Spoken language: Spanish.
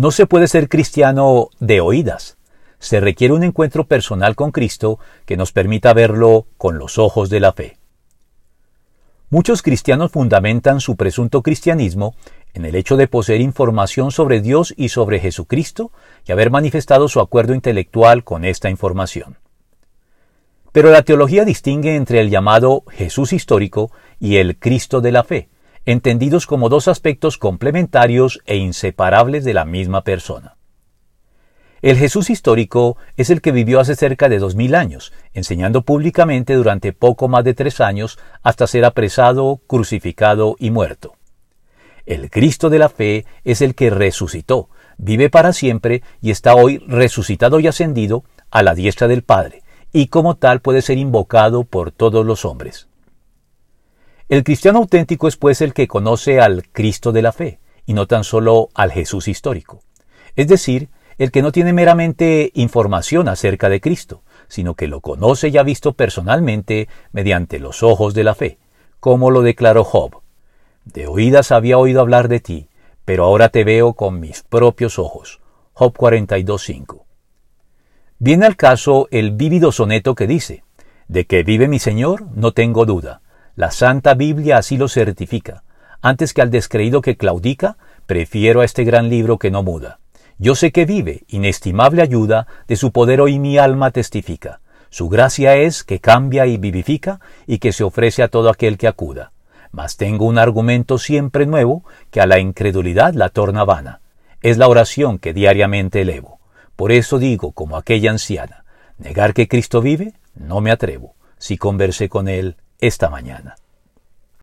No se puede ser cristiano de oídas. Se requiere un encuentro personal con Cristo que nos permita verlo con los ojos de la fe. Muchos cristianos fundamentan su presunto cristianismo en el hecho de poseer información sobre Dios y sobre Jesucristo y haber manifestado su acuerdo intelectual con esta información. Pero la teología distingue entre el llamado Jesús histórico y el Cristo de la fe, entendidos como dos aspectos complementarios e inseparables de la misma persona. El Jesús histórico es el que vivió hace cerca de dos mil años, enseñando públicamente durante poco más de tres años hasta ser apresado, crucificado y muerto. El Cristo de la fe es el que resucitó, vive para siempre y está hoy resucitado y ascendido a la diestra del Padre, y como tal puede ser invocado por todos los hombres. El cristiano auténtico es pues el que conoce al Cristo de la fe, y no tan solo al Jesús histórico. Es decir, el que no tiene meramente información acerca de Cristo, sino que lo conoce y ha visto personalmente mediante los ojos de la fe, como lo declaró Job. De oídas había oído hablar de ti, pero ahora te veo con mis propios ojos. Job 42.5. Viene al caso el vívido soneto que dice, De que vive mi Señor, no tengo duda la Santa Biblia así lo certifica. Antes que al descreído que claudica, prefiero a este gran libro que no muda. Yo sé que vive, inestimable ayuda, de su poder hoy mi alma testifica. Su gracia es que cambia y vivifica y que se ofrece a todo aquel que acuda. Mas tengo un argumento siempre nuevo que a la incredulidad la torna vana. Es la oración que diariamente elevo. Por eso digo, como aquella anciana, negar que Cristo vive, no me atrevo. Si conversé con Él esta mañana.